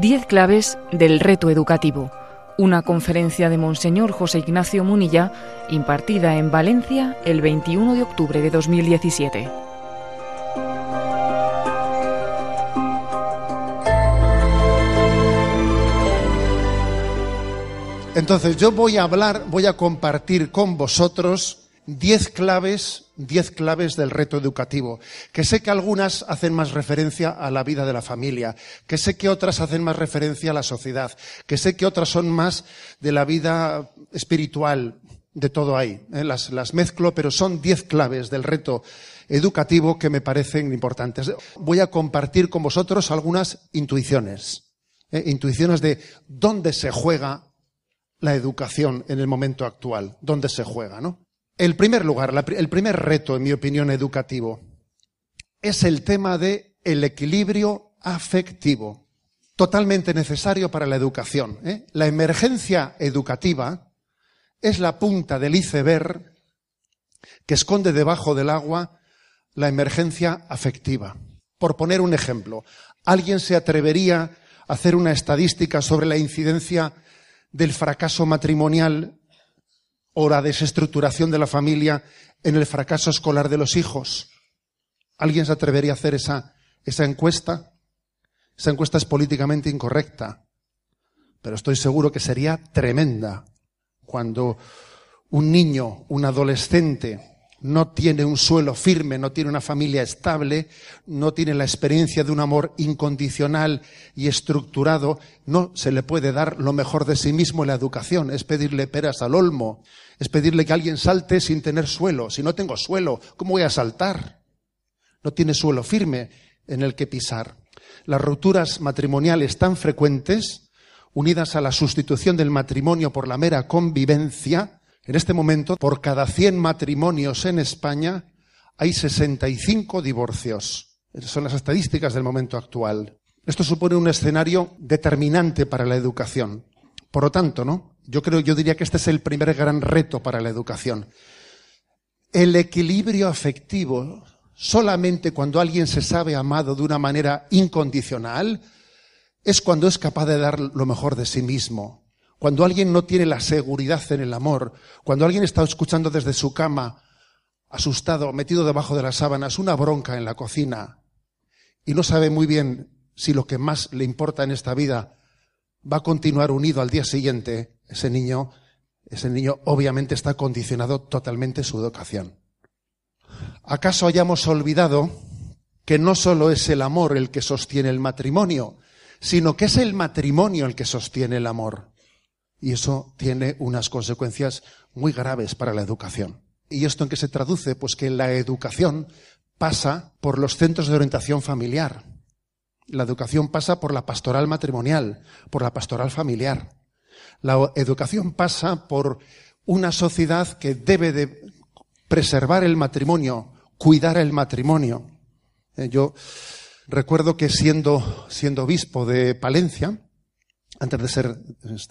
10 claves del reto educativo. Una conferencia de Monseñor José Ignacio Munilla impartida en Valencia el 21 de octubre de 2017. Entonces yo voy a hablar, voy a compartir con vosotros diez claves, diez claves del reto educativo, que sé que algunas hacen más referencia a la vida de la familia, que sé que otras hacen más referencia a la sociedad, que sé que otras son más de la vida espiritual, de todo ahí. ¿eh? Las, mezclo, pero son diez claves del reto educativo que me parecen importantes. Voy a compartir con vosotros algunas intuiciones, ¿eh? intuiciones de dónde se juega la educación en el momento actual, dónde se juega, ¿no? El primer lugar, el primer reto, en mi opinión, educativo, es el tema de el equilibrio afectivo, totalmente necesario para la educación. ¿eh? La emergencia educativa es la punta del iceberg que esconde debajo del agua la emergencia afectiva. Por poner un ejemplo, ¿alguien se atrevería a hacer una estadística sobre la incidencia del fracaso matrimonial o la desestructuración de la familia en el fracaso escolar de los hijos. ¿Alguien se atrevería a hacer esa, esa encuesta? Esa encuesta es políticamente incorrecta, pero estoy seguro que sería tremenda cuando un niño, un adolescente, no tiene un suelo firme, no tiene una familia estable, no tiene la experiencia de un amor incondicional y estructurado, no se le puede dar lo mejor de sí mismo en la educación, es pedirle peras al olmo, es pedirle que alguien salte sin tener suelo. Si no tengo suelo, ¿cómo voy a saltar? No tiene suelo firme en el que pisar. Las rupturas matrimoniales tan frecuentes, unidas a la sustitución del matrimonio por la mera convivencia, en este momento, por cada 100 matrimonios en España, hay 65 divorcios. Esas son las estadísticas del momento actual. Esto supone un escenario determinante para la educación. Por lo tanto, ¿no? Yo creo, yo diría que este es el primer gran reto para la educación. El equilibrio afectivo, solamente cuando alguien se sabe amado de una manera incondicional, es cuando es capaz de dar lo mejor de sí mismo, cuando alguien no tiene la seguridad en el amor, cuando alguien está escuchando desde su cama, asustado, metido debajo de las sábanas, una bronca en la cocina, y no sabe muy bien si lo que más le importa en esta vida va a continuar unido al día siguiente, ese niño, ese niño obviamente está condicionado totalmente su educación. ¿Acaso hayamos olvidado que no solo es el amor el que sostiene el matrimonio, sino que es el matrimonio el que sostiene el amor? Y eso tiene unas consecuencias muy graves para la educación. ¿Y esto en qué se traduce? Pues que la educación pasa por los centros de orientación familiar. La educación pasa por la pastoral matrimonial, por la pastoral familiar. La educación pasa por una sociedad que debe de preservar el matrimonio, cuidar el matrimonio. Eh, yo recuerdo que siendo, siendo obispo de Palencia, antes de ser,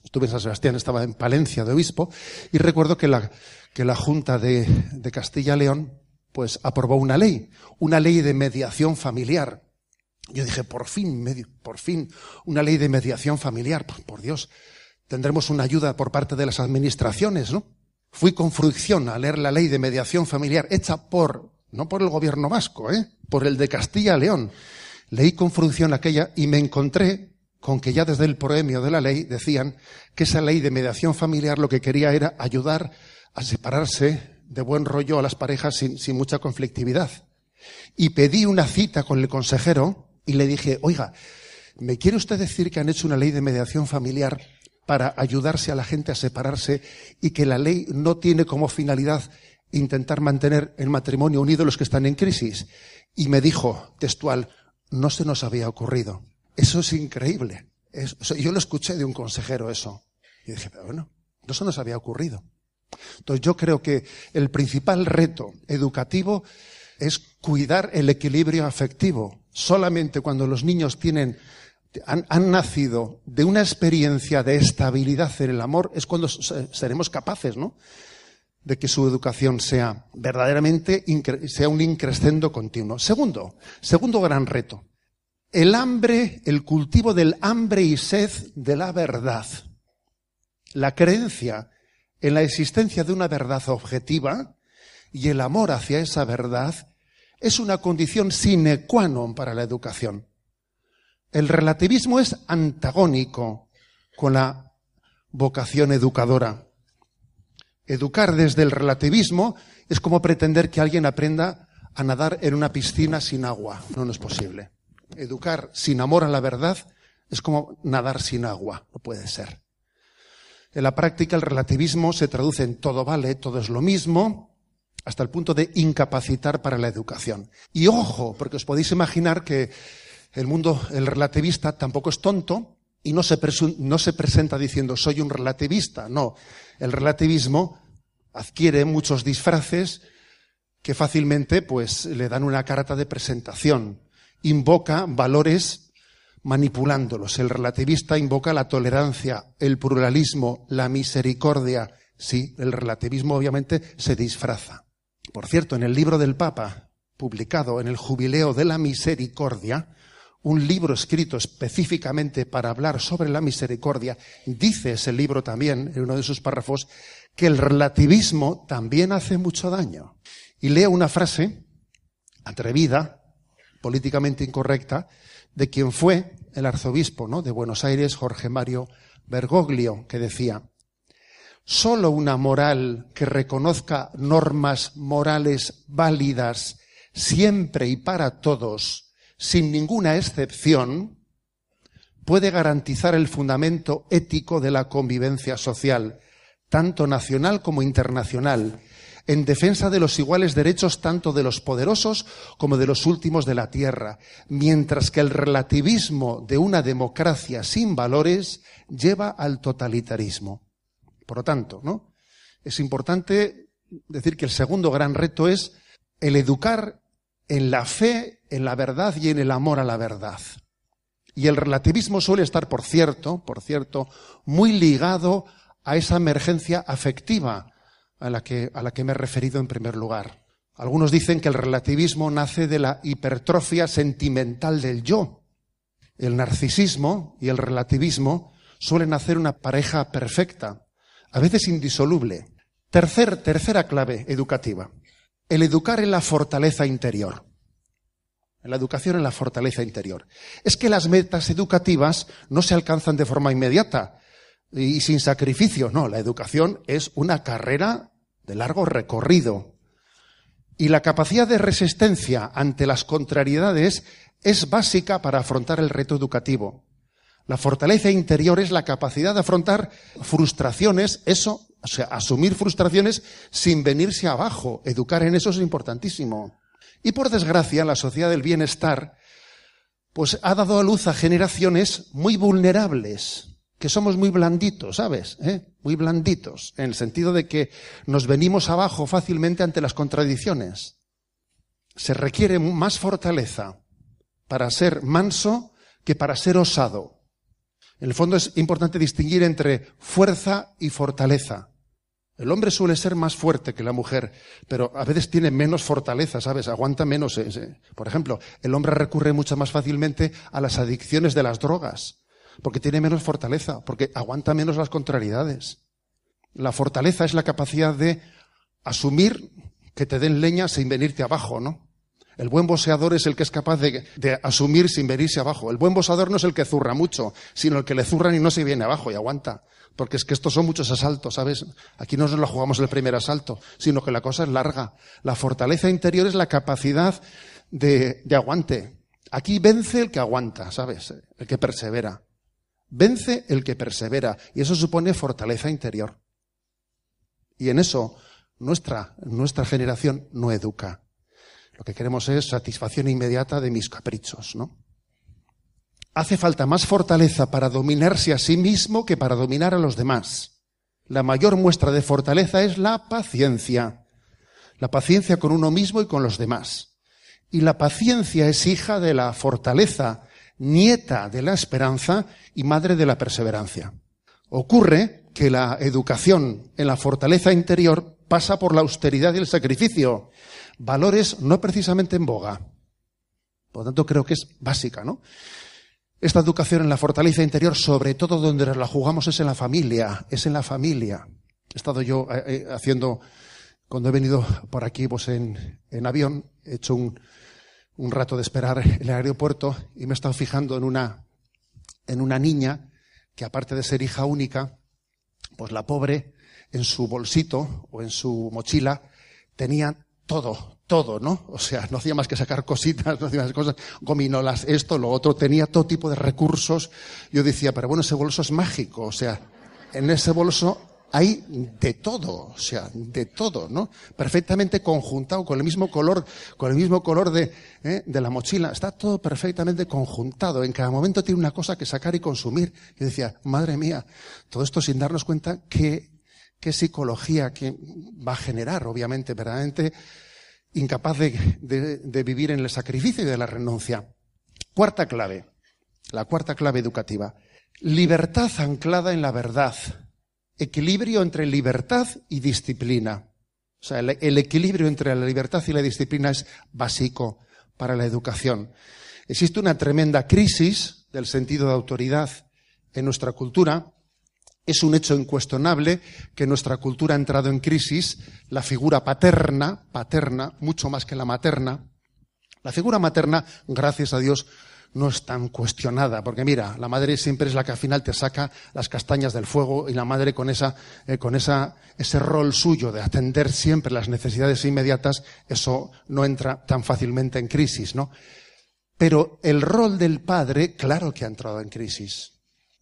estuve en San Sebastián, estaba en Palencia de obispo, y recuerdo que la, que la Junta de, de Castilla-León, pues aprobó una ley, una ley de mediación familiar. Yo dije, por fin, por fin, una ley de mediación familiar, por, por Dios, tendremos una ayuda por parte de las administraciones, ¿no? Fui con fruición a leer la ley de mediación familiar hecha por, no por el gobierno vasco, ¿eh? por el de Castilla-León. Leí con fruición aquella y me encontré con que ya desde el proemio de la ley decían que esa ley de mediación familiar lo que quería era ayudar a separarse de buen rollo a las parejas sin, sin mucha conflictividad. Y pedí una cita con el consejero y le dije, oiga, ¿me quiere usted decir que han hecho una ley de mediación familiar para ayudarse a la gente a separarse y que la ley no tiene como finalidad intentar mantener el matrimonio unido los que están en crisis? Y me dijo textual, no se nos había ocurrido. Eso es increíble. yo lo escuché de un consejero eso. Y dije, pero bueno, eso nos había ocurrido. Entonces yo creo que el principal reto educativo es cuidar el equilibrio afectivo. Solamente cuando los niños tienen, han, nacido de una experiencia de estabilidad en el amor es cuando seremos capaces, ¿no? De que su educación sea verdaderamente, sea un increscendo continuo. Segundo, segundo gran reto el hambre, el cultivo del hambre y sed de la verdad. La creencia en la existencia de una verdad objetiva y el amor hacia esa verdad es una condición sine qua non para la educación. El relativismo es antagónico con la vocación educadora. Educar desde el relativismo es como pretender que alguien aprenda a nadar en una piscina sin agua. No, no es posible. Educar sin amor a la verdad es como nadar sin agua. No puede ser. En la práctica el relativismo se traduce en todo vale, todo es lo mismo, hasta el punto de incapacitar para la educación. Y ojo, porque os podéis imaginar que el mundo, el relativista tampoco es tonto y no se, presenta diciendo soy un relativista. No, el relativismo adquiere muchos disfraces que fácilmente pues le dan una carta de presentación. Invoca valores manipulándolos. El relativista invoca la tolerancia, el pluralismo, la misericordia. Sí, el relativismo obviamente se disfraza. Por cierto, en el libro del Papa, publicado en el Jubileo de la Misericordia, un libro escrito específicamente para hablar sobre la misericordia, dice ese libro también, en uno de sus párrafos, que el relativismo también hace mucho daño. Y leo una frase atrevida, políticamente incorrecta, de quien fue el arzobispo ¿no? de Buenos Aires, Jorge Mario Bergoglio, que decía, solo una moral que reconozca normas morales válidas siempre y para todos, sin ninguna excepción, puede garantizar el fundamento ético de la convivencia social, tanto nacional como internacional, en defensa de los iguales derechos tanto de los poderosos como de los últimos de la tierra, mientras que el relativismo de una democracia sin valores lleva al totalitarismo. Por lo tanto, ¿no? Es importante decir que el segundo gran reto es el educar en la fe, en la verdad y en el amor a la verdad. Y el relativismo suele estar, por cierto, por cierto, muy ligado a esa emergencia afectiva a la que, a la que me he referido en primer lugar. Algunos dicen que el relativismo nace de la hipertrofia sentimental del yo. El narcisismo y el relativismo suelen hacer una pareja perfecta, a veces indisoluble. Tercer, tercera clave educativa. El educar en la fortaleza interior. En la educación en la fortaleza interior. Es que las metas educativas no se alcanzan de forma inmediata y sin sacrificio. No, la educación es una carrera de largo recorrido. Y la capacidad de resistencia ante las contrariedades es básica para afrontar el reto educativo. La fortaleza interior es la capacidad de afrontar frustraciones, eso, o sea, asumir frustraciones sin venirse abajo. Educar en eso es importantísimo. Y por desgracia, la sociedad del bienestar, pues ha dado a luz a generaciones muy vulnerables, que somos muy blanditos, ¿sabes? ¿Eh? Muy blanditos, en el sentido de que nos venimos abajo fácilmente ante las contradicciones. Se requiere más fortaleza para ser manso que para ser osado. En el fondo es importante distinguir entre fuerza y fortaleza. El hombre suele ser más fuerte que la mujer, pero a veces tiene menos fortaleza, ¿sabes? Aguanta menos. Por ejemplo, el hombre recurre mucho más fácilmente a las adicciones de las drogas porque tiene menos fortaleza, porque aguanta menos las contrariedades. La fortaleza es la capacidad de asumir que te den leña sin venirte abajo, ¿no? El buen boxeador es el que es capaz de, de, asumir sin venirse abajo. El buen boxeador no es el que zurra mucho, sino el que le zurran y no se viene abajo y aguanta. Porque es que estos son muchos asaltos, ¿sabes? Aquí no nos lo jugamos el primer asalto, sino que la cosa es larga. La fortaleza interior es la capacidad de, de aguante. Aquí vence el que aguanta, ¿sabes? El que persevera. Vence el que persevera y eso supone fortaleza interior. Y en eso nuestra, nuestra generación no educa. Lo que queremos es satisfacción inmediata de mis caprichos, ¿no? Hace falta más fortaleza para dominarse a sí mismo que para dominar a los demás. La mayor muestra de fortaleza es la paciencia. La paciencia con uno mismo y con los demás. Y la paciencia es hija de la fortaleza nieta de la esperanza y madre de la perseverancia. Ocurre que la educación en la fortaleza interior pasa por la austeridad y el sacrificio, valores no precisamente en boga. Por lo tanto, creo que es básica, ¿no? Esta educación en la fortaleza interior, sobre todo donde la jugamos, es en la familia, es en la familia. He estado yo eh, eh, haciendo, cuando he venido por aquí, pues en, en avión, he hecho un, un rato de esperar en el aeropuerto y me he estado fijando en una, en una niña que aparte de ser hija única, pues la pobre en su bolsito o en su mochila tenía todo, todo, ¿no? O sea, no hacía más que sacar cositas, no hacía más cosas, gominolas, esto, lo otro, tenía todo tipo de recursos. Yo decía, pero bueno, ese bolso es mágico, o sea, en ese bolso hay de todo, o sea, de todo, ¿no? Perfectamente conjuntado, con el mismo color, con el mismo color de, ¿eh? de la mochila. Está todo perfectamente conjuntado. En cada momento tiene una cosa que sacar y consumir. Yo decía, madre mía, todo esto sin darnos cuenta que qué psicología que va a generar, obviamente, verdaderamente incapaz de, vivir en el sacrificio y de la renuncia. Cuarta clave, la cuarta clave educativa. Libertad anclada en la verdad. Equilibrio entre libertad y disciplina. O sea, el, equilibrio entre la libertad y la disciplina es básico para la educación. Existe una tremenda crisis del sentido de autoridad en nuestra cultura es un hecho incuestionable que nuestra cultura ha entrado en crisis. La figura paterna, paterna, mucho más que la materna. La figura materna, gracias a Dios, no es tan cuestionada, porque mira, la madre siempre es la que al final te saca las castañas del fuego y la madre con esa, eh, con esa, ese rol suyo de atender siempre las necesidades inmediatas, eso no entra tan fácilmente en crisis, ¿no? Pero el rol del padre, claro que ha entrado en crisis.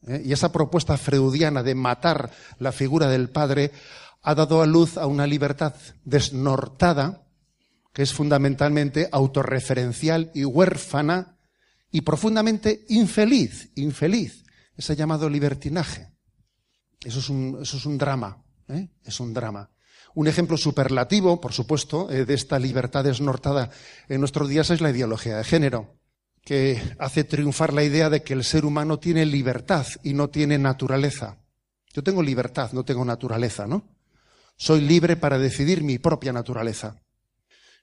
¿Eh? Y esa propuesta freudiana de matar la figura del padre ha dado a luz a una libertad desnortada, que es fundamentalmente autorreferencial y huérfana y profundamente infeliz, infeliz. Ese llamado libertinaje. Eso es un, eso es un drama, ¿eh? es un drama. Un ejemplo superlativo, por supuesto, eh, de esta libertad desnortada en nuestros días es la ideología de género que hace triunfar la idea de que el ser humano tiene libertad y no tiene naturaleza. Yo tengo libertad, no tengo naturaleza, ¿no? Soy libre para decidir mi propia naturaleza.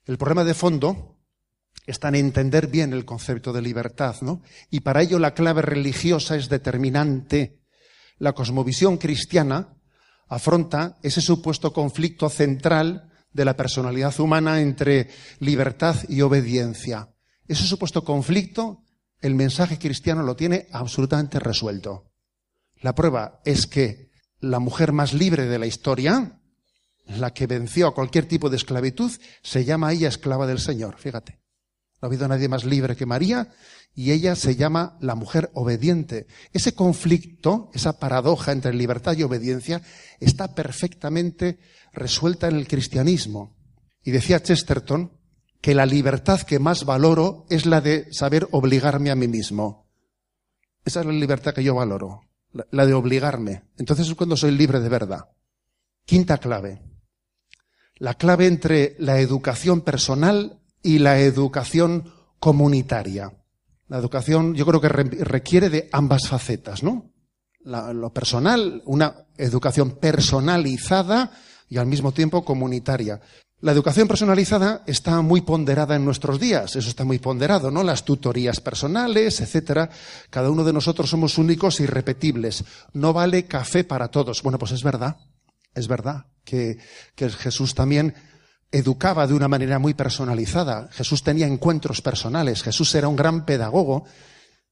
El problema de fondo está en entender bien el concepto de libertad, ¿no? Y para ello la clave religiosa es determinante. La cosmovisión cristiana afronta ese supuesto conflicto central de la personalidad humana entre libertad y obediencia. Ese supuesto conflicto, el mensaje cristiano lo tiene absolutamente resuelto. La prueba es que la mujer más libre de la historia, la que venció a cualquier tipo de esclavitud, se llama ella esclava del Señor. Fíjate. No ha habido nadie más libre que María y ella se llama la mujer obediente. Ese conflicto, esa paradoja entre libertad y obediencia, está perfectamente resuelta en el cristianismo. Y decía Chesterton que la libertad que más valoro es la de saber obligarme a mí mismo. Esa es la libertad que yo valoro, la de obligarme. Entonces es cuando soy libre de verdad. Quinta clave. La clave entre la educación personal y la educación comunitaria. La educación yo creo que requiere de ambas facetas, ¿no? lo personal, una educación personalizada y al mismo tiempo comunitaria. La educación personalizada está muy ponderada en nuestros días, eso está muy ponderado, ¿no? Las tutorías personales, etcétera. Cada uno de nosotros somos únicos y repetibles. No vale café para todos. Bueno, pues es verdad, es verdad que, que Jesús también educaba de una manera muy personalizada. Jesús tenía encuentros personales. Jesús era un gran pedagogo.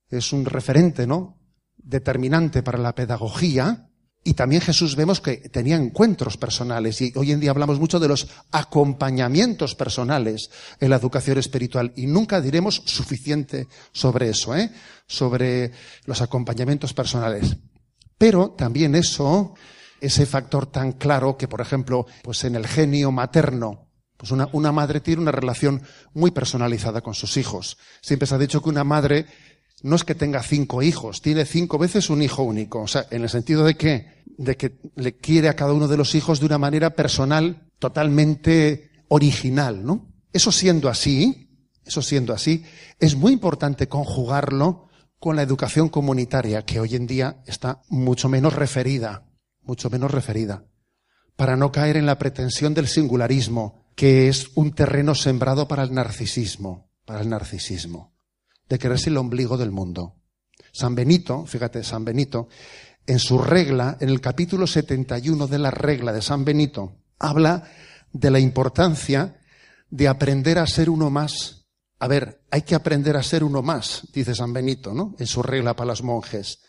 Es un referente, ¿no? Determinante para la pedagogía. Y también Jesús vemos que tenía encuentros personales y hoy en día hablamos mucho de los acompañamientos personales en la educación espiritual y nunca diremos suficiente sobre eso, ¿eh? sobre los acompañamientos personales. Pero también eso, ese factor tan claro que, por ejemplo, pues en el genio materno, pues una, una madre tiene una relación muy personalizada con sus hijos. Siempre se ha dicho que una madre no es que tenga cinco hijos, tiene cinco veces un hijo único. O sea, en el sentido de que, de que le quiere a cada uno de los hijos de una manera personal, totalmente original, ¿no? Eso siendo así, eso siendo así, es muy importante conjugarlo con la educación comunitaria, que hoy en día está mucho menos referida, mucho menos referida, para no caer en la pretensión del singularismo, que es un terreno sembrado para el narcisismo, para el narcisismo. De creerse el ombligo del mundo. San Benito, fíjate, San Benito, en su regla, en el capítulo 71 de la regla de San Benito, habla de la importancia de aprender a ser uno más. A ver, hay que aprender a ser uno más, dice San Benito, ¿no? En su regla para los monjes.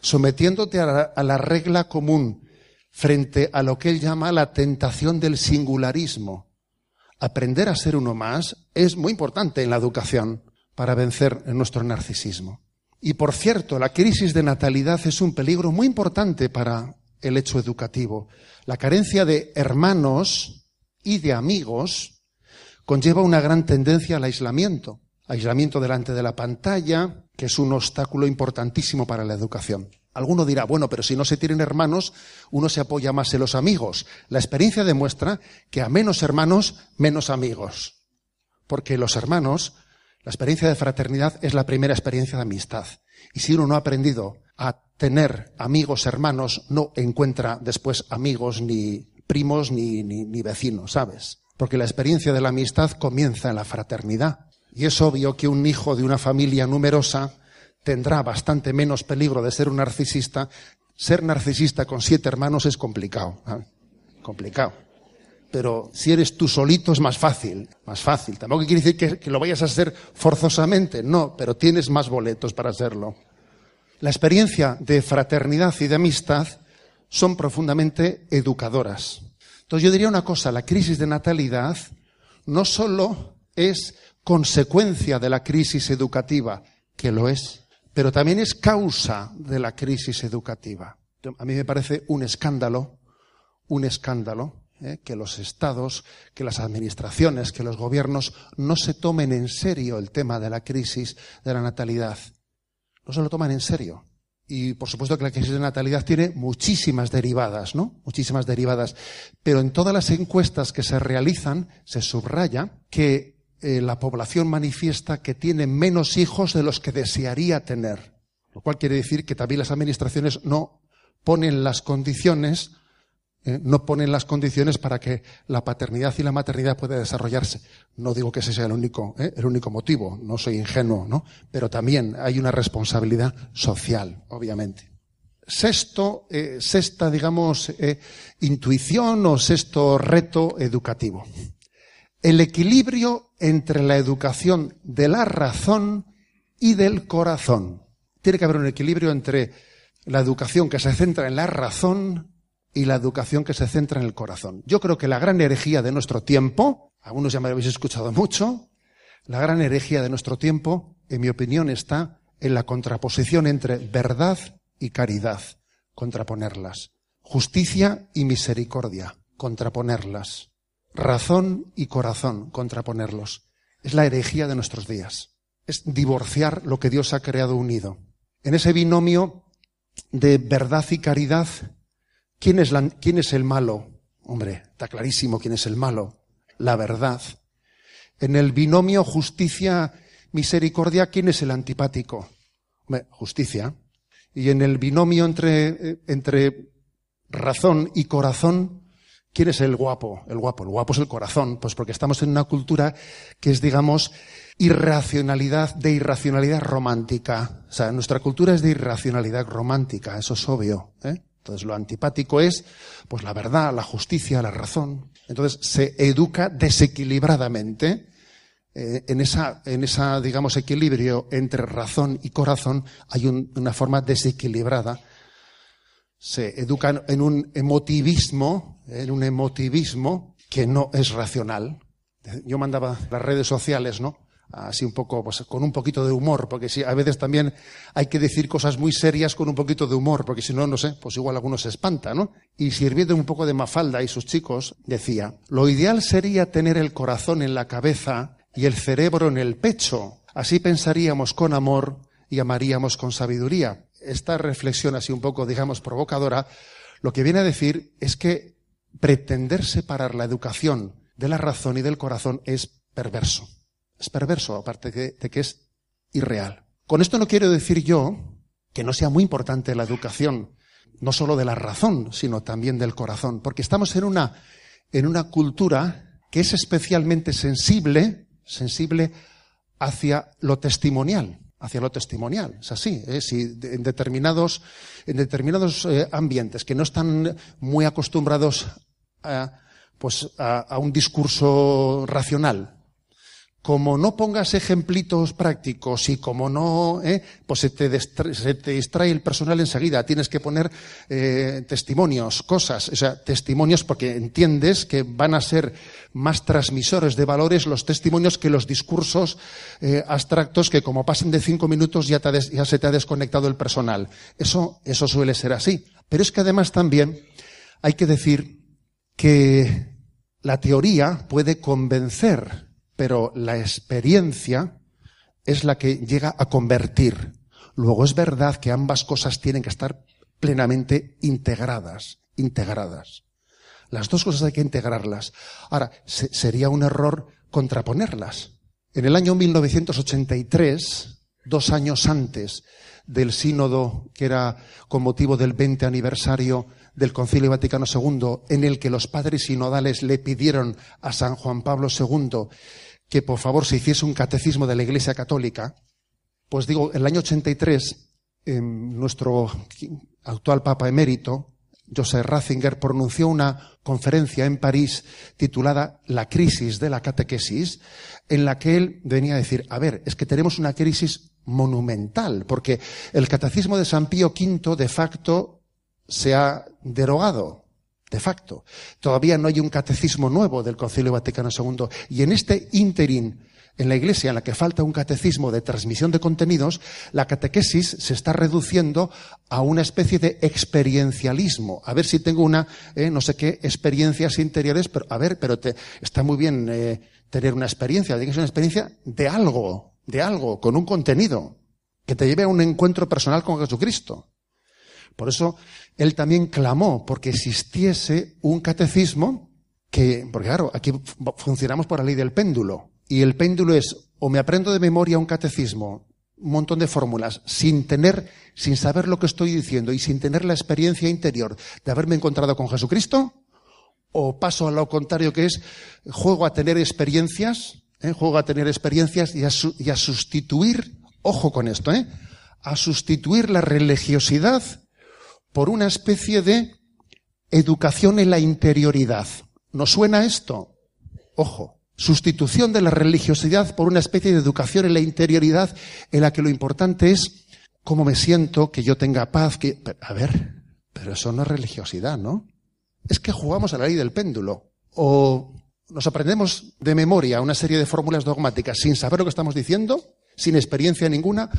Sometiéndote a la, a la regla común frente a lo que él llama la tentación del singularismo. Aprender a ser uno más es muy importante en la educación para vencer nuestro narcisismo. Y por cierto, la crisis de natalidad es un peligro muy importante para el hecho educativo. La carencia de hermanos y de amigos conlleva una gran tendencia al aislamiento. Aislamiento delante de la pantalla, que es un obstáculo importantísimo para la educación. Alguno dirá, bueno, pero si no se tienen hermanos, uno se apoya más en los amigos. La experiencia demuestra que a menos hermanos, menos amigos. Porque los hermanos la experiencia de fraternidad es la primera experiencia de amistad. Y si uno no ha aprendido a tener amigos, hermanos, no encuentra después amigos, ni primos, ni, ni, vecinos, ¿sabes? Porque la experiencia de la amistad comienza en la fraternidad. Y es obvio que un hijo de una familia numerosa tendrá bastante menos peligro de ser un narcisista. Ser narcisista con siete hermanos es complicado. Complicado pero si eres tú solito es más fácil, más fácil. Tampoco quiere decir que, lo vayas a hacer forzosamente, no, pero tienes más boletos para hacerlo. La experiencia de fraternidad y de amistad son profundamente educadoras. Entonces yo diría una cosa, la crisis de natalidad no solo es consecuencia de la crisis educativa, que lo es, pero también es causa de la crisis educativa. A mí me parece un escándalo, un escándalo ¿eh? que los estados, que las administraciones, que los gobiernos no se tomen en serio el tema de la crisis de la natalidad. No se lo toman en serio. Y por supuesto que la crisis de natalidad tiene muchísimas derivadas, ¿no? Muchísimas derivadas. Pero en todas las encuestas que se realizan se subraya que eh, la población manifiesta que tiene menos hijos de los que desearía tener. Lo cual quiere decir que también las administraciones no ponen las condiciones ¿eh? no ponen las condiciones para que la paternidad y la maternidad pueda desarrollarse. No digo que ese sea el único, ¿eh? el único motivo, no soy ingenuo, ¿no? Pero también hay una responsabilidad social, obviamente. Sexto, eh, sexta, digamos, intuición o sexto reto educativo. El equilibrio entre la educación de la razón y del corazón. Tiene que haber un equilibrio entre la educación que se centra en la razón y la educación que se centra en el corazón. Yo creo que la gran herejía de nuestro tiempo, algunos ya me habéis escuchado mucho, la gran herejía de nuestro tiempo, en mi opinión, está en la contraposición entre verdad y caridad, contraponerlas. Justicia y misericordia, contraponerlas. Razón y corazón, contraponerlos. Es la herejía de nuestros días. Es divorciar lo que Dios ha creado unido. En ese binomio de verdad y caridad ¿Quién es, ¿Quién es el malo? Hombre, está clarísimo quién es el malo. La verdad. En el binomio justicia-misericordia, ¿quién es el antipático? Hombre, justicia. Y en el binomio entre, eh, entre razón y corazón, ¿quién es el guapo? El guapo. El guapo es el corazón. Pues porque estamos en una cultura que es, digamos, irracionalidad de irracionalidad romántica. O sea, nuestra cultura es de irracionalidad romántica, eso es obvio. ¿eh? Entonces lo antipático es pues la verdad, la justicia, la razón. Entonces se educa desequilibradamente eh, en esa, en esa, digamos, equilibrio entre razón y corazón hay una forma desequilibrada. Se educa en un emotivismo, en un emotivismo que no es racional. Yo mandaba las redes sociales, ¿no? Así un poco, pues con un poquito de humor, porque si a veces también hay que decir cosas muy serias con un poquito de humor, porque si no, no sé, pues igual alguno se espanta, ¿no? Y sirviendo un poco de Mafalda y sus chicos, decía, lo ideal sería tener el corazón en la cabeza y el cerebro en el pecho. Así pensaríamos con amor y amaríamos con sabiduría. Esta reflexión así un poco, digamos, provocadora, lo que viene a decir es que pretender separar la educación de la razón y del corazón es perverso. Es perverso, aparte de, que es irreal. Con esto no quiero decir yo que no sea muy importante la educación, no solo de la razón, sino también del corazón, porque estamos en una, en una cultura que es especialmente sensible, sensible hacia lo testimonial. hacia lo testimonial. Es así. ¿eh? Si en determinados, en determinados eh, ambientes que no están muy acostumbrados a, pues, a un discurso racional, como no pongas ejemplitos prácticos y como no, ¿eh? pues se te, distrae, el personal enseguida. Tienes que poner eh, testimonios, cosas, o sea, testimonios porque entiendes que van a ser más transmisores de valores los testimonios que los discursos eh, abstractos que como pasen de cinco minutos ya, ya se te ha desconectado el personal. Eso, eso suele ser así. Pero es que además también hay que decir que la teoría puede convencer pero la experiencia es la que llega a convertir. Luego es verdad que ambas cosas tienen que estar plenamente integradas, integradas. Las dos cosas hay que integrarlas. Ahora, sería un error contraponerlas. En el año 1983, dos años antes del sínodo que era con motivo del 20 aniversario del Concilio Vaticano II, en el que los padres sinodales le pidieron a San Juan Pablo II que por favor se hiciese un catecismo de la Iglesia Católica, pues digo, en el año 83, nuestro actual Papa emérito, Joseph Ratzinger, pronunció una conferencia en París titulada La crisis de la catequesis, en la que él venía a decir, a ver, es que tenemos una crisis monumental, porque el catecismo de San Pío V de facto se ha derogado de facto. Todavía no hay un catecismo nuevo del Concilio Vaticano II. Y en este interín, en la Iglesia, en la que falta un catecismo de transmisión de contenidos, la catequesis se está reduciendo a una especie de experiencialismo. A ver si tengo una, eh, no sé qué, experiencias interiores, pero a ver, pero te, está muy bien eh, tener una experiencia, tiene una experiencia de algo, de algo, con un contenido, que te lleve a un encuentro personal con Jesucristo. Por eso él también clamó porque existiese un catecismo que, porque claro, aquí funcionamos por la ley del péndulo. Y el péndulo es, o me aprendo de memoria un catecismo, un montón de fórmulas, sin tener, sin saber lo que estoy diciendo y sin tener la experiencia interior de haberme encontrado con Jesucristo, o paso a lo contrario que es, juego a tener experiencias, ¿eh? juego a tener experiencias y a, sustituir, ojo con esto, ¿eh? a sustituir la religiosidad por una especie de educación en la interioridad. ¿Nos suena esto? Ojo, sustitución de la religiosidad por una especie de educación en la interioridad en la que lo importante es cómo me siento, que yo tenga paz, que... A ver, pero eso no es religiosidad, ¿no? Es que jugamos a la ley del péndulo. O nos aprendemos de memoria una serie de fórmulas dogmáticas sin saber lo que estamos diciendo, sin experiencia ninguna,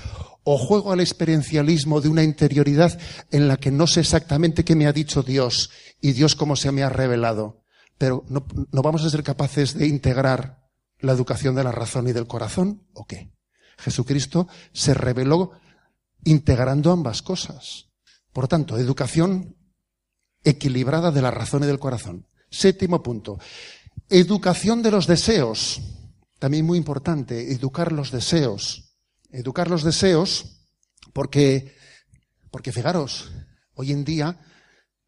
o juego al experiencialismo de una interioridad en la que no sé exactamente qué me ha dicho Dios y Dios cómo se me ha revelado, pero no, vamos a ser capaces de integrar la educación de la razón y del corazón, ¿o qué? Jesucristo se reveló integrando ambas cosas. Por tanto, educación equilibrada de la razón y del corazón. Séptimo punto. Educación de los deseos. También muy importante, educar los deseos. Educar los deseos porque, porque fijaros, hoy en día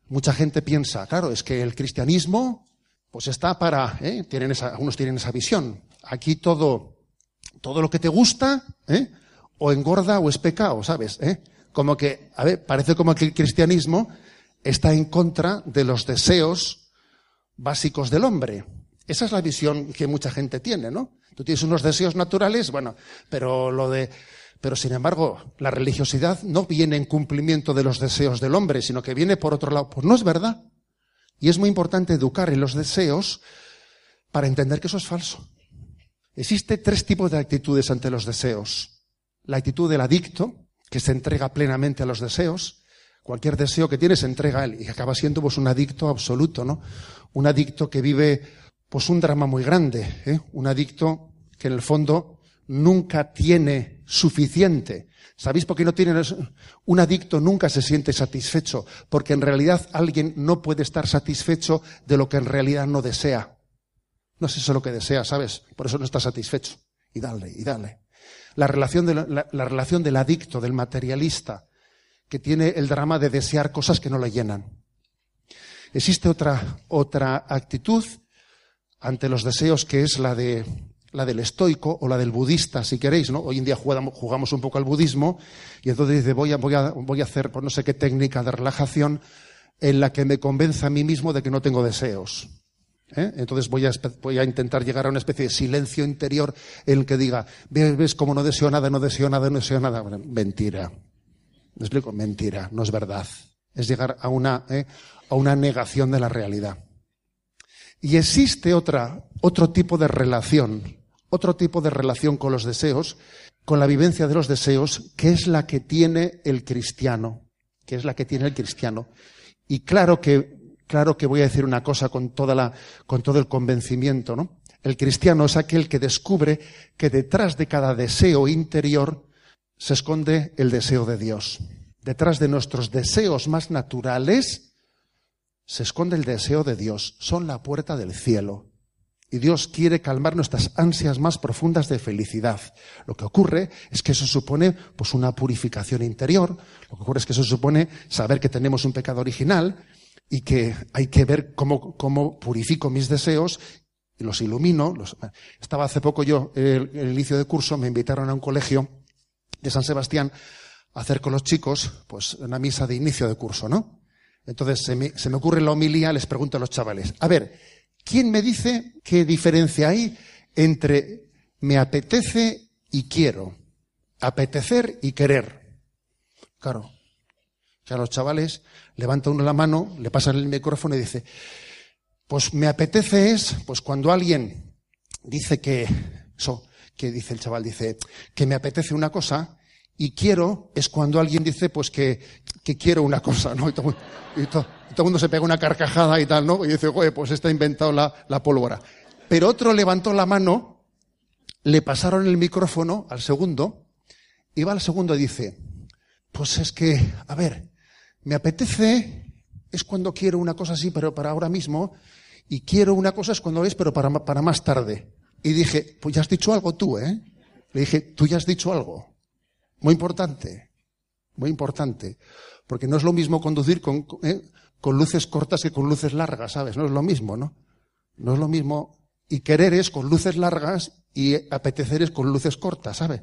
mucha gente piensa, claro, es que el cristianismo pues está para, ¿eh? tienen esa, algunos tienen esa visión. Aquí todo, todo lo que te gusta, ¿eh? o engorda o es pecado, ¿sabes? ¿Eh? Como que, a ver, parece como que el cristianismo está en contra de los deseos básicos del hombre. Esa es la visión que mucha gente tiene, ¿no? Tú tienes unos deseos naturales, bueno, pero lo de, pero sin embargo, la religiosidad no viene en cumplimiento de los deseos del hombre, sino que viene por otro lado. Pues no es verdad. Y es muy importante educar en los deseos para entender que eso es falso. Existe tres tipos de actitudes ante los deseos. La actitud del adicto, que se entrega plenamente a los deseos. Cualquier deseo que tiene se entrega a él y acaba siendo pues un adicto absoluto, ¿no? Un adicto que vive pues un drama muy grande, ¿eh? un adicto que en el fondo nunca tiene suficiente. ¿Sabéis por qué no tiene? Un adicto nunca se siente satisfecho, porque en realidad alguien no puede estar satisfecho de lo que en realidad no desea. No es eso lo que desea, ¿sabes? Por eso no está satisfecho. Y dale, y dale. La relación, la relación del adicto, del materialista, que tiene el drama de desear cosas que no le llenan. Existe otra, otra actitud ante los deseos que es la de la del estoico o la del budista, si queréis, ¿no? Hoy en día jugamos, un poco al budismo y entonces dice, voy a, voy a, voy a hacer, pues no sé qué técnica de relajación en la que me convenza a mí mismo de que no tengo deseos. ¿eh? Entonces voy a, voy a, intentar llegar a una especie de silencio interior en el que diga, ves, ves cómo no deseo nada, no deseo nada, no deseo nada. mentira. ¿Me explico? Mentira, no es verdad. Es llegar a una, ¿eh? a una negación de la realidad. Y existe otra, otro tipo de relación, otro tipo de relación con los deseos, con la vivencia de los deseos, que es la que tiene el cristiano, que es la que tiene el cristiano. Y claro que claro que voy a decir una cosa con, toda la, con todo el convencimiento, ¿no? El cristiano es aquel que descubre que detrás de cada deseo interior se esconde el deseo de Dios. Detrás de nuestros deseos más naturales se esconde el deseo de Dios. Son la puerta del cielo. Y Dios quiere calmar nuestras ansias más profundas de felicidad. Lo que ocurre es que eso supone pues una purificación interior. Lo que ocurre es que eso supone saber que tenemos un pecado original y que hay que ver cómo, cómo purifico mis deseos y los ilumino. estaba hace poco yo, en el, inicio de curso, me invitaron a un colegio de San Sebastián a hacer con los chicos, pues, una misa de inicio de curso, ¿no? Entonces se me, ocurre la homilía, les pregunto a los chavales, a ver, ¿quién me dice qué diferencia hay entre me apetece y quiero? Apetecer y querer. Claro, o los chavales levanta uno la mano, le pasan el micrófono y dice, pues me apetece es, pues cuando alguien dice que, eso, que dice el chaval, dice, que me apetece una cosa, y quiero es cuando alguien dice, pues que, que quiero una cosa, ¿no? Y todo, el mundo se pega una carcajada y tal, ¿no? Y dice, oye, pues está inventado la, la pólvora. Pero otro levantó la mano, le pasaron el micrófono al segundo, y va al segundo y dice, pues es que, a ver, me apetece es cuando quiero una cosa así, pero para ahora mismo, y quiero una cosa es cuando es, pero para, para más tarde. Y dije, pues ya has dicho algo tú, ¿eh? Le dije, tú ya has dicho algo. Muy importante, muy importante. Porque no es lo mismo conducir con, ¿eh? con luces cortas que con luces largas, ¿sabes? No es lo mismo, ¿no? No es lo mismo. Y querer es con luces largas y apetecer es con luces cortas, ¿sabes?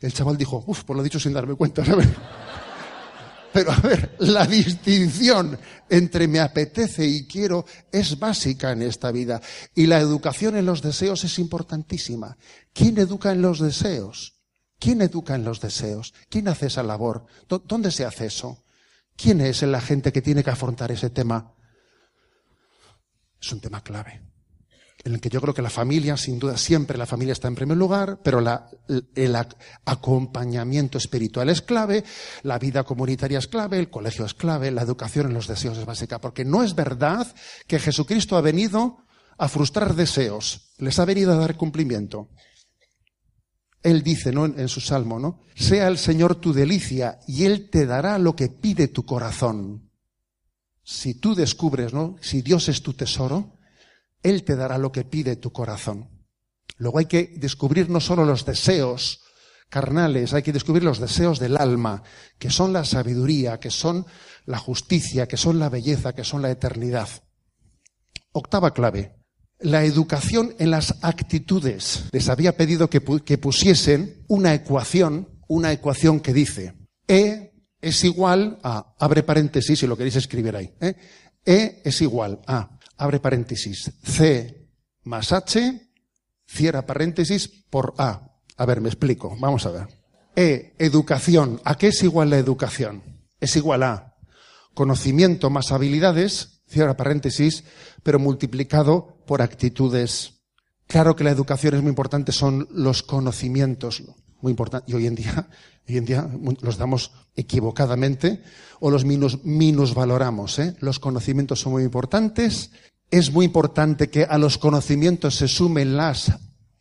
El chaval dijo, uff, pues lo dicho sin darme cuenta, ¿sabes? Pero a ver, la distinción entre me apetece y quiero es básica en esta vida. Y la educación en los deseos es importantísima. ¿Quién educa en los deseos? ¿Quién educa en los deseos? ¿Quién hace esa labor? ¿Dónde se hace eso? ¿Quién es la gente que tiene que afrontar ese tema? Es un tema clave en el que yo creo que la familia, sin duda, siempre la familia está en primer lugar, pero el acompañamiento espiritual es clave, la vida comunitaria es clave, el colegio es clave, la educación en los deseos es básica, porque no es verdad que Jesucristo ha venido a frustrar deseos, les ha venido a dar cumplimiento. Él dice, ¿no? En, su salmo, ¿no? Sea el Señor tu delicia y Él te dará lo que pide tu corazón. Si tú descubres, ¿no? Si Dios es tu tesoro, él te dará lo que pide tu corazón. Luego hay que descubrir no solo los deseos carnales, hay que descubrir los deseos del alma, que son la sabiduría, que son la justicia, que son la belleza, que son la eternidad. Octava clave, la educación en las actitudes. Les había pedido que, pusiesen una ecuación, una ecuación que dice, E es igual a, abre paréntesis si lo queréis escribir ahí, ¿eh? E es igual a abre paréntesis, C más H, cierra paréntesis por A. A ver, me explico, vamos a ver. E, educación. ¿A qué es igual la educación? Es igual a conocimiento más habilidades, cierra paréntesis, pero multiplicado por actitudes. Claro que la educación es muy importante, son los conocimientos, muy importante. Y hoy en día, hoy en día los damos equivocadamente o los minus, valoramos. ¿eh? Los conocimientos son muy importantes es muy importante que a los conocimientos se sumen las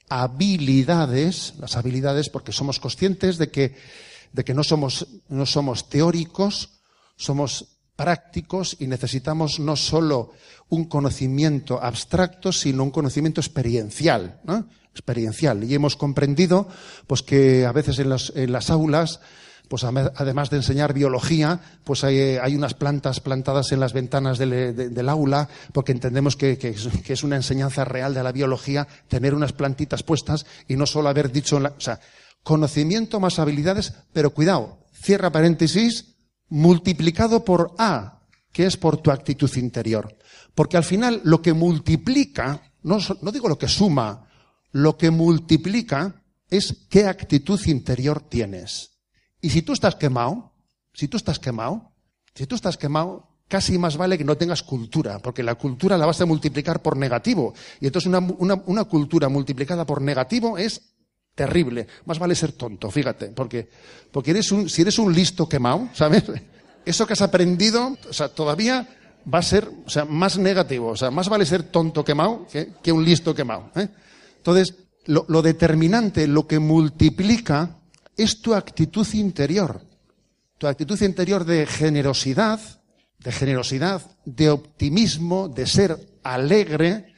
habilidades, las habilidades porque somos conscientes de que, de que no, somos, no somos teóricos, somos prácticos y necesitamos no solo un conocimiento abstracto, sino un conocimiento experiencial, ¿no? experiencial. Y hemos comprendido, pues, que a veces en las, en las aulas pues además de enseñar biología, pues hay, unas plantas plantadas en las ventanas del, aula, porque entendemos que, es, una enseñanza real de la biología tener unas plantitas puestas y no solo haber dicho, o sea, conocimiento más habilidades, pero cuidado, cierra paréntesis, multiplicado por A, que es por tu actitud interior. Porque al final lo que multiplica, no, digo lo que suma, lo que multiplica es qué actitud interior tienes. Y si tú estás quemado, si tú estás quemado, si tú estás quemado, casi más vale que no tengas cultura, porque la cultura la vas a multiplicar por negativo. Y entonces una cultura multiplicada por negativo es terrible. Más vale ser tonto, fíjate, porque, porque eres un, si eres un listo quemado, ¿sabes? Eso que has aprendido, o sea, todavía va a ser, o sea, más negativo. O sea, más vale ser tonto quemado que, que un listo quemado. ¿eh? Entonces, lo, lo determinante, lo que multiplica, es tu actitud interior. Tu actitud interior de generosidad, de generosidad, de optimismo, de ser alegre,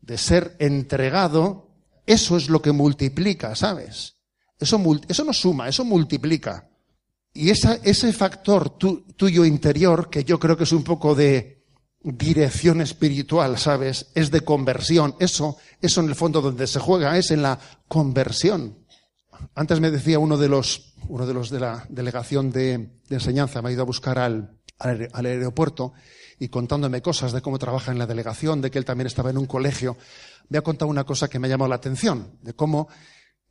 de ser entregado, eso es lo que multiplica, ¿sabes? Eso, eso no suma, eso multiplica. Y ese factor tuyo interior, que yo creo que es un poco de dirección espiritual, ¿sabes? Es de conversión. Eso, eso en el fondo donde se juega es en la conversión. Antes me decía uno de los, uno de los de la delegación de, enseñanza, me ha ido a buscar al, al aeropuerto y contándome cosas de cómo trabaja en la delegación, de que él también estaba en un colegio me ha contado una cosa que me ha llamado la atención, de cómo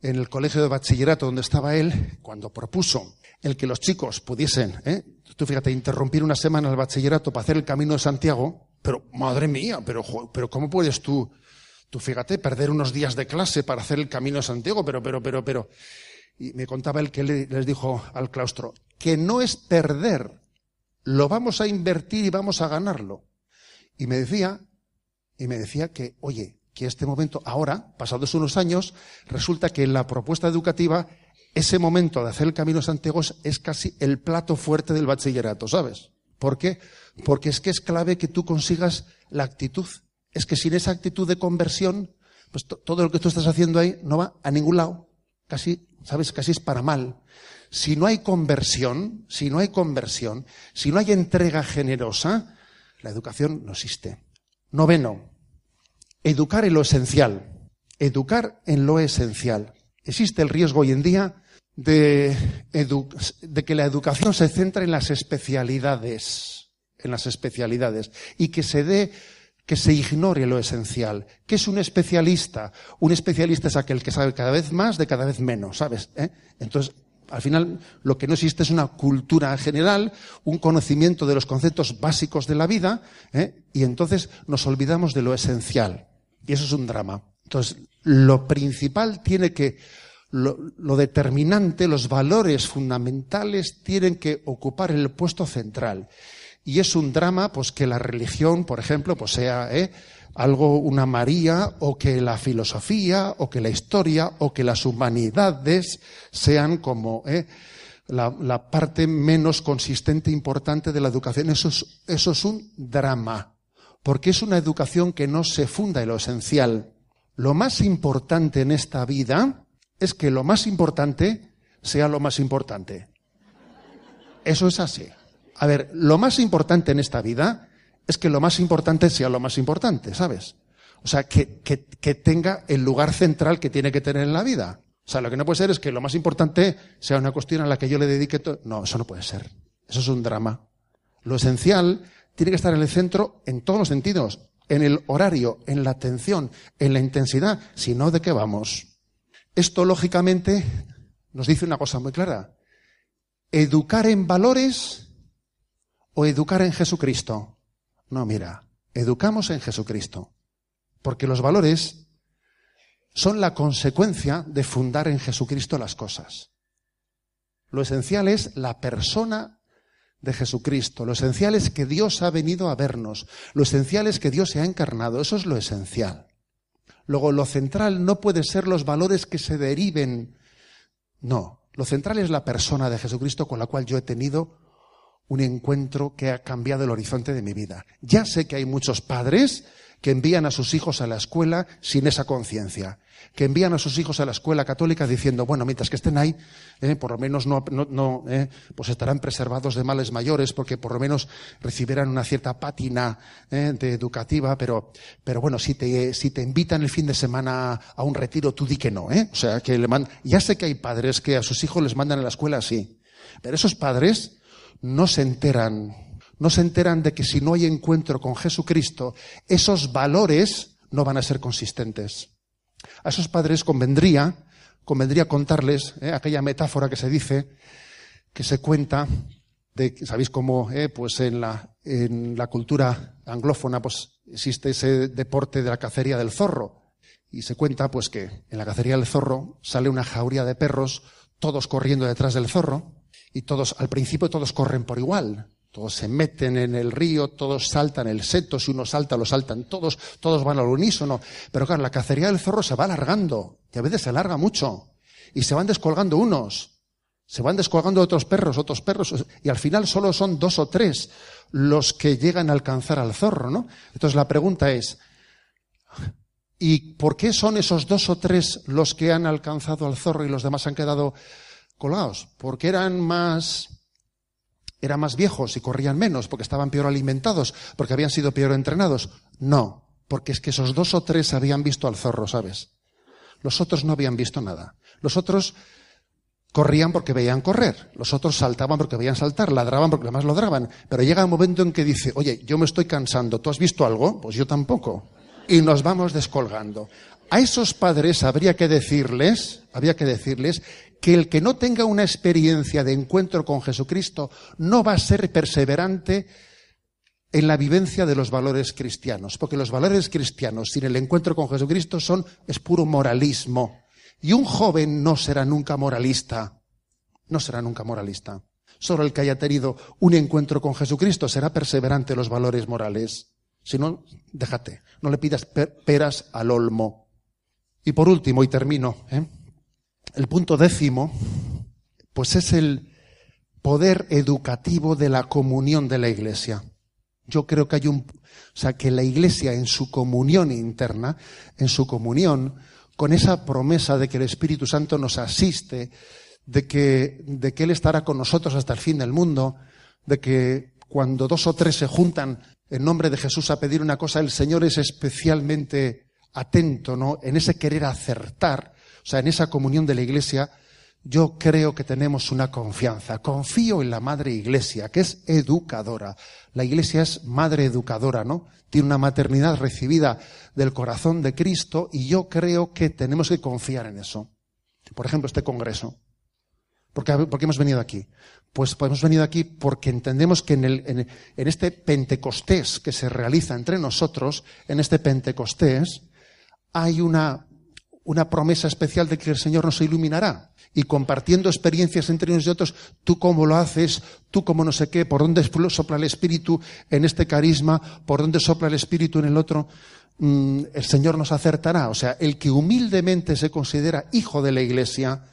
en el colegio de bachillerato donde estaba él, cuando propuso el que los chicos pudiesen, ¿eh? tú fíjate, interrumpir una semana el bachillerato para hacer el camino de Santiago, pero madre mía, pero, pero ¿cómo puedes tú, tú fíjate, perder unos días de clase para hacer el camino de Santiago? Pero, pero, pero, pero. Y me contaba él que les dijo al claustro, que no es perder, lo vamos a invertir y vamos a ganarlo. Y me decía, y me decía que, oye, que este momento, ahora, pasados unos años, resulta que en la propuesta educativa, ese momento de hacer el camino a Santiago es casi el plato fuerte del bachillerato, ¿sabes? ¿Por qué? Porque es que es clave que tú consigas la actitud. Es que sin esa actitud de conversión, pues todo lo que tú estás haciendo ahí no va a ningún lado. Casi, ¿sabes? Casi es para mal. Si no hay conversión, si no hay conversión, si no hay entrega generosa, la educación no existe. Noveno, Educar en lo esencial. Educar en lo esencial. Existe el riesgo hoy en día de, que la educación se centre en las especialidades, en las especialidades, y que se dé, que se ignore lo esencial. ¿Qué es un especialista? Un especialista es aquel que sabe cada vez más de cada vez menos, ¿sabes? ¿Eh? Entonces, al final, lo que no existe es una cultura general, un conocimiento de los conceptos básicos de la vida, ¿eh? y entonces nos olvidamos de lo esencial. Y eso es un drama. Entonces, lo principal tiene que, lo, determinante, los valores fundamentales tienen que ocupar el puesto central. Y es un drama, pues, que la religión, por ejemplo, pues sea ¿eh? algo, una María, o que la filosofía, o que la historia, o que las humanidades sean como ¿eh? la, parte menos consistente e importante de la educación. Eso eso es un drama porque es una educación que no se funda en lo esencial. Lo más importante en esta vida es que lo más importante sea lo más importante. Eso es así. A ver, lo más importante en esta vida es que lo más importante sea lo más importante, ¿sabes? O sea, que, que, tenga el lugar central que tiene que tener en la vida. O sea, lo que no puede ser es que lo más importante sea una cuestión a la que yo le dedique todo. No, eso no puede ser. Eso es un drama. Lo esencial tiene que estar en el centro en todos los sentidos, en el horario, en la atención, en la intensidad, si no, ¿de qué vamos? Esto, lógicamente, nos dice una cosa muy clara. ¿Educar en valores o educar en Jesucristo? No, mira, educamos en Jesucristo, porque los valores son la consecuencia de fundar en Jesucristo las cosas. Lo esencial es la persona de Jesucristo. Lo esencial es que Dios ha venido a vernos. Lo esencial es que Dios se ha encarnado. Eso es lo esencial. Luego, lo central no puede ser los valores que se deriven. No, lo central es la persona de Jesucristo con la cual yo he tenido un encuentro que ha cambiado el horizonte de mi vida. Ya sé que hay muchos padres que envían a sus hijos a la escuela sin esa conciencia, que envían a sus hijos a la escuela católica diciendo, bueno, mientras que estén ahí, eh, por lo menos no, no, eh, pues estarán preservados de males mayores, porque por lo menos recibirán una cierta pátina eh, de educativa, pero, pero bueno, si te, si te invitan el fin de semana a un retiro, tú di que no, ¿eh? O sea, que le mandan, ya sé que hay padres que a sus hijos les mandan a la escuela así, pero esos padres no se enteran no se enteran de que si no hay encuentro con Jesucristo, esos valores no van a ser consistentes. A esos padres convendría, convendría contarles eh, aquella metáfora que se dice, que se cuenta de, ¿sabéis cómo? Eh, pues en la, en la cultura anglófona, pues existe ese deporte de la cacería del zorro. Y se cuenta, pues que en la cacería del zorro sale una jauría de perros, todos corriendo detrás del zorro, y todos, al principio todos corren por igual. Todos se meten en el río, todos saltan el seto, si uno salta, lo saltan todos, todos van al unísono. Pero claro, la cacería del zorro se va alargando, y a veces se alarga mucho, y se van descolgando unos, se van descolgando otros perros, otros perros, y al final solo son dos o tres los que llegan a alcanzar al zorro, ¿no? Entonces la pregunta es, ¿y por qué son esos dos o tres los que han alcanzado al zorro y los demás han quedado colgados? Porque eran más eran más viejos y corrían menos porque estaban peor alimentados, porque habían sido peor entrenados. No, porque es que esos dos o tres habían visto al zorro, ¿sabes? Los otros no habían visto nada. Los otros corrían porque veían correr, los otros saltaban porque veían saltar, ladraban porque además ladraban. Pero llega un momento en que dice, oye, yo me estoy cansando, ¿tú has visto algo? Pues yo tampoco. Y nos vamos descolgando. A esos padres habría que decirles, habría que decirles que el que no tenga una experiencia de encuentro con Jesucristo no va a ser perseverante en la vivencia de los valores cristianos, porque los valores cristianos sin el encuentro con Jesucristo son es puro moralismo. Y un joven no será nunca moralista. No será nunca moralista. Solo el que haya tenido un encuentro con Jesucristo será perseverante en los valores morales. Si no, déjate. No le pidas peras al olmo. Y por último, y termino, ¿eh? El punto décimo, pues es el poder educativo de la comunión de la Iglesia. Yo creo que hay un, o sea, que la Iglesia en su comunión interna, en su comunión, con esa promesa de que el Espíritu Santo nos asiste, de que, de que Él estará con nosotros hasta el fin del mundo, de que cuando dos o tres se juntan en nombre de Jesús a pedir una cosa, el Señor es especialmente atento, ¿no? En ese querer acertar, o sea, en esa comunión de la Iglesia, yo creo que tenemos una confianza. Confío en la Madre Iglesia, que es educadora. La Iglesia es Madre educadora, ¿no? Tiene una maternidad recibida del corazón de Cristo y yo creo que tenemos que confiar en eso. Por ejemplo, este Congreso. ¿Por qué, hemos venido aquí? Pues, pues, hemos venido aquí porque entendemos que en este Pentecostés que se realiza entre nosotros, en este Pentecostés, hay una una promesa especial de que el Señor nos iluminará. Y compartiendo experiencias entre unos y otros, tú cómo lo haces, tú cómo no sé qué, por dónde sopla el Espíritu en este carisma, por dónde sopla el Espíritu en el otro, mm, el Señor nos acertará. O sea, el que humildemente se considera hijo de la Iglesia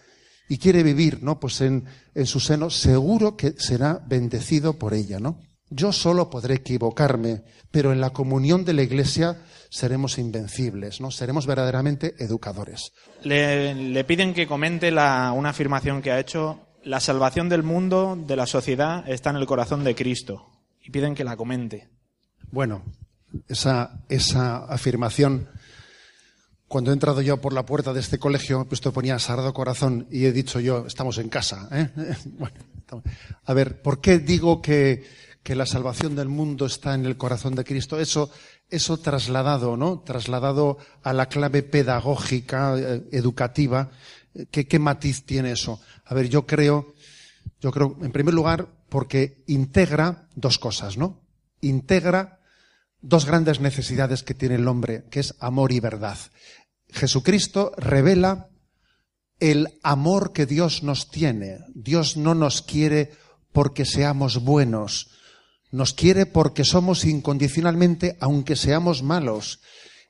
y quiere vivir, ¿no? Pues en, en su seno, seguro que será bendecido por ella, ¿no? Yo solo podré equivocarme, pero en la comunión de la Iglesia seremos invencibles, ¿no? Seremos verdaderamente educadores. Le, piden que comente una afirmación que ha hecho. La salvación del mundo, de la sociedad, está en el corazón de Cristo. Y piden que la comente. Bueno, esa, esa afirmación, cuando he entrado yo por la puerta de este colegio, pues te ponía Sagrado Corazón y he dicho yo, estamos en casa. ¿eh? Bueno, a ver, ¿por qué digo que que la salvación del mundo está en el corazón de Cristo. Eso, eso trasladado, ¿no? Trasladado a la clave pedagógica, eh, educativa. ¿Qué, ¿Qué matiz tiene eso? A ver, yo creo, yo creo, en primer lugar, porque integra dos cosas, ¿no? Integra dos grandes necesidades que tiene el hombre, que es amor y verdad. Jesucristo revela el amor que Dios nos tiene. Dios no nos quiere porque seamos buenos, nos quiere porque somos incondicionalmente, aunque seamos malos.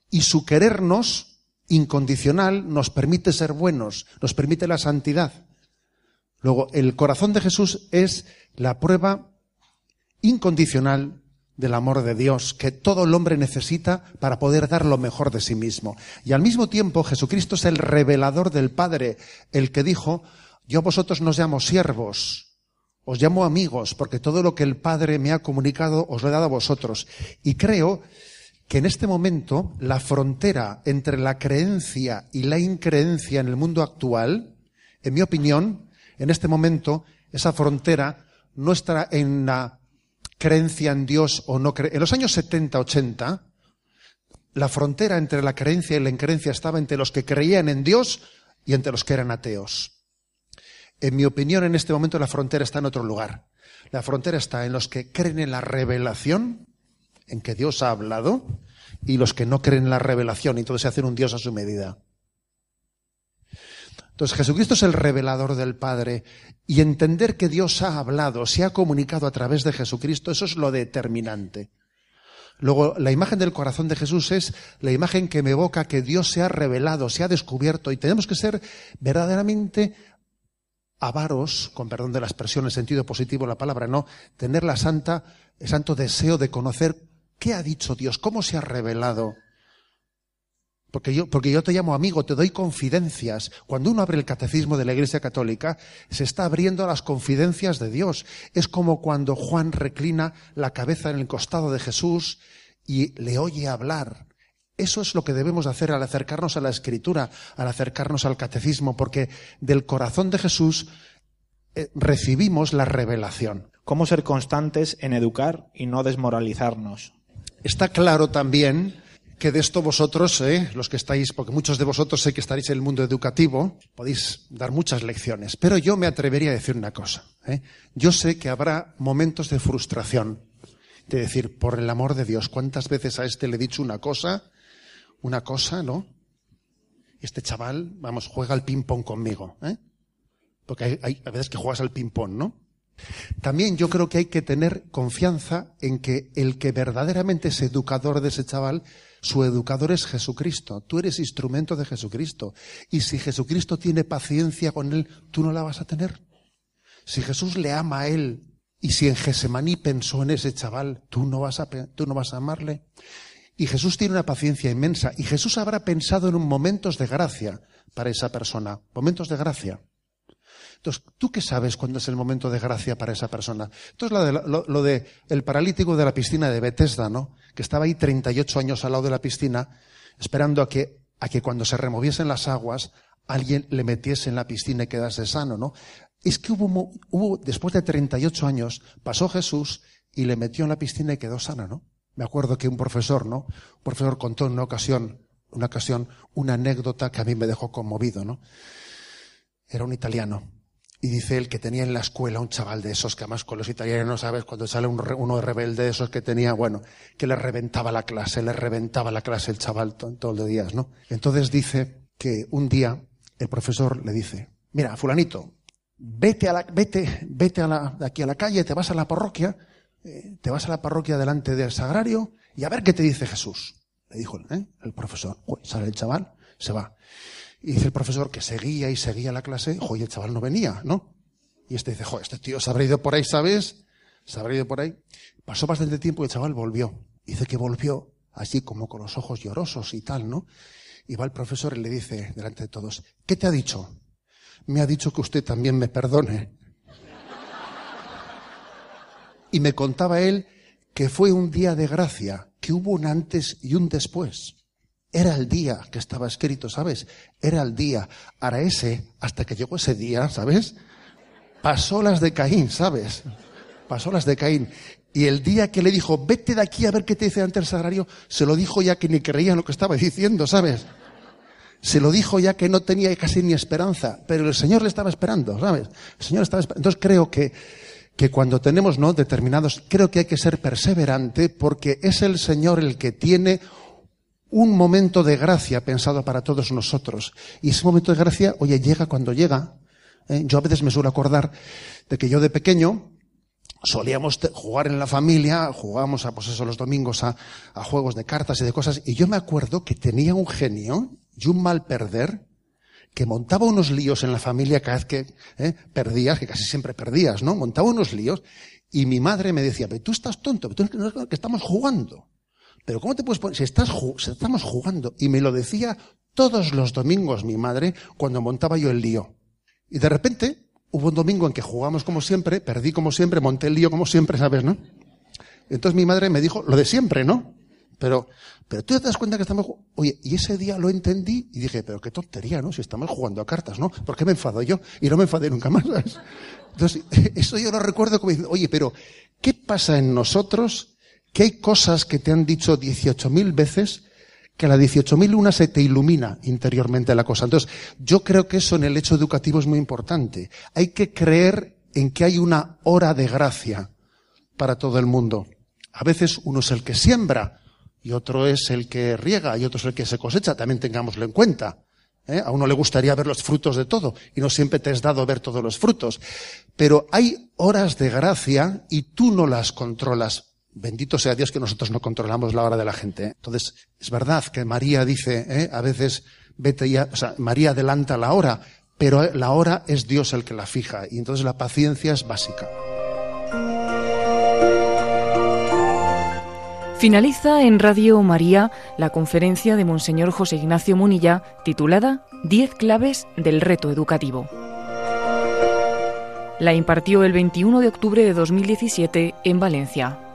Y su querernos incondicional nos permite ser buenos, nos permite la santidad. Luego, el corazón de Jesús es la prueba incondicional del amor de Dios que todo el hombre necesita para poder dar lo mejor de sí mismo. Y al mismo tiempo Jesucristo es el revelador del Padre, el que dijo, yo vosotros no os llamo siervos, os llamo amigos, porque todo lo que el Padre me ha comunicado os lo he dado a vosotros. Y creo que en este momento la frontera entre la creencia y la increencia en el mundo actual, en mi opinión, en este momento, esa frontera no está en la creencia en Dios o no creencia. En los años 70, 80, la frontera entre la creencia y la increencia estaba entre los que creían en Dios y entre los que eran ateos. En mi opinión, en este momento la frontera está en otro lugar. La frontera está en los que creen en la revelación, en que Dios ha hablado, y los que no creen en la revelación, y entonces se hacen un Dios a su medida. Entonces Jesucristo es el revelador del Padre y entender que Dios ha hablado, se ha comunicado a través de Jesucristo, eso es lo determinante. Luego, la imagen del corazón de Jesús es la imagen que me evoca que Dios se ha revelado, se ha descubierto y tenemos que ser verdaderamente avaros, con perdón de la expresión en sentido positivo la palabra, no, tener la santa, el santo deseo de conocer qué ha dicho Dios, cómo se ha revelado. Porque yo, porque yo te llamo amigo, te doy confidencias. Cuando uno abre el catecismo de la Iglesia Católica, se está abriendo a las confidencias de Dios. Es como cuando Juan reclina la cabeza en el costado de Jesús y le oye hablar. Eso es lo que debemos hacer al acercarnos a la Escritura, al acercarnos al catecismo, porque del corazón de Jesús eh, recibimos la revelación. ¿Cómo ser constantes en educar y no desmoralizarnos? Está claro también que de esto vosotros, eh, los que estáis, porque muchos de vosotros sé que estaréis en el mundo educativo, podéis dar muchas lecciones, pero yo me atrevería a decir una cosa. Eh. Yo sé que habrá momentos de frustración, de decir, por el amor de Dios, ¿cuántas veces a este le he dicho una cosa, una cosa, ¿no? Este chaval, vamos, juega al ping-pong conmigo, ¿eh? Porque hay, hay, veces que juegas al ping-pong, ¿no? También yo creo que hay que tener confianza en que el que verdaderamente es educador de ese chaval su educador es Jesucristo. Tú eres instrumento de Jesucristo. Y si Jesucristo tiene paciencia con él, tú no la vas a tener. Si Jesús le ama a él y si en Gesemaní pensó en ese chaval, tú no vas a, tú no vas a amarle. Y Jesús tiene una paciencia inmensa. Y Jesús habrá pensado en un momentos de gracia para esa persona. Momentos de gracia. Entonces, ¿tú qué sabes cuándo es el momento de gracia para esa persona? Entonces, lo de, lo, lo de el paralítico de la piscina de Bethesda, ¿no? Que estaba ahí 38 años al lado de la piscina, esperando a que, a que cuando se removiesen las aguas, alguien le metiese en la piscina y quedase sano, ¿no? Es que hubo, hubo, después de 38 años, pasó Jesús y le metió en la piscina y quedó sano, ¿no? Me acuerdo que un profesor, ¿no? Un profesor contó en una ocasión, una ocasión, una anécdota que a mí me dejó conmovido, ¿no? Era un italiano y dice él que tenía en la escuela un chaval de esos que además con los italianos, ¿sabes? Cuando sale un, uno rebelde de esos que tenía, bueno, que le reventaba la clase, le reventaba la clase el chaval todos los días, ¿no? Entonces dice que un día el profesor le dice, mira, fulanito, vete a la, vete, vete a la, aquí a la calle, te vas a la parroquia, eh, te vas a la parroquia delante del sagrario y a ver qué te dice Jesús. Le dijo ¿eh? el profesor. sale el chaval, se va. Y dice el profesor que seguía y seguía la clase, joder, el chaval no venía, ¿no? Y este dice, joder, este tío se habrá ido por ahí, ¿sabes? Se habrá ido por ahí. Pasó bastante tiempo y el chaval volvió. Dice que volvió así como con los ojos llorosos y tal, ¿no? Y va el profesor y le dice delante de todos, ¿qué te ha dicho? Me ha dicho que usted también me perdone. Y me contaba él que fue un día de gracia, que hubo un antes y un después. Era el día que estaba escrito, ¿sabes? Era el día. Ahora ese, hasta que llegó ese día, ¿sabes? Pasó las de Caín, ¿sabes? Pasó las de Caín. Y el día que le dijo, vete de aquí a ver qué te dice ante el sagrario, se lo dijo ya que ni creía lo que estaba diciendo, ¿sabes? Se lo dijo ya que no tenía casi ni esperanza, pero el Señor le estaba esperando, ¿sabes? El Señor estaba esperando. Entonces creo que, que cuando tenemos, ¿no? Determinados, creo que hay que ser perseverante porque es el Señor el que tiene un momento de gracia pensado para todos nosotros. Y ese momento de gracia, oye, llega cuando llega. ¿eh? Yo a veces me suelo acordar de que yo de pequeño solíamos jugar en la familia, jugábamos a, pues eso, los domingos a, a, juegos de cartas y de cosas, y yo me acuerdo que tenía un genio y un mal perder que montaba unos líos en la familia cada vez que ¿eh? perdías, que casi siempre perdías, ¿no? Montaba unos líos Y mi madre me decía, pero tú estás tonto, tú que estamos jugando. Pero ¿cómo te puedes poner? Si, estás, si estamos jugando. Y me lo decía todos los domingos mi madre cuando montaba yo el lío. Y de repente hubo un domingo en que jugamos como siempre, perdí como siempre, monté el lío como siempre, ¿sabes, no? Entonces mi madre me dijo lo de siempre, ¿no? Pero, pero tú te das cuenta que estamos, oye, y ese día lo entendí y dije, pero qué tontería, ¿no? Si estamos jugando a cartas, ¿no? ¿Por qué me enfado yo? Y no me enfadé nunca más. Entonces, eso yo lo recuerdo como diciendo, oye, pero, ¿qué pasa en nosotros? Que hay cosas que te han dicho 18.000 veces que a la 18.001 se te ilumina interiormente la cosa. Entonces, yo creo que eso en el hecho educativo es muy importante. Hay que creer en que hay una hora de gracia para todo el mundo. A veces uno es el que siembra y otro es el que riega y otro es el que se cosecha. También tengámoslo en cuenta. ¿eh? A uno le gustaría ver los frutos de todo y no siempre te has dado ver todos los frutos. Pero hay horas de gracia y tú no las controlas. Bendito sea Dios que nosotros no controlamos la hora de la gente. ¿eh? Entonces, es verdad que María dice, ¿eh? a veces, vete ya, o sea, María adelanta la hora, pero la hora es Dios el que la fija y entonces la paciencia es básica. Finaliza en Radio María la conferencia de Monseñor José Ignacio Munilla titulada Diez claves del reto educativo. La impartió el 21 de octubre de 2017 en Valencia.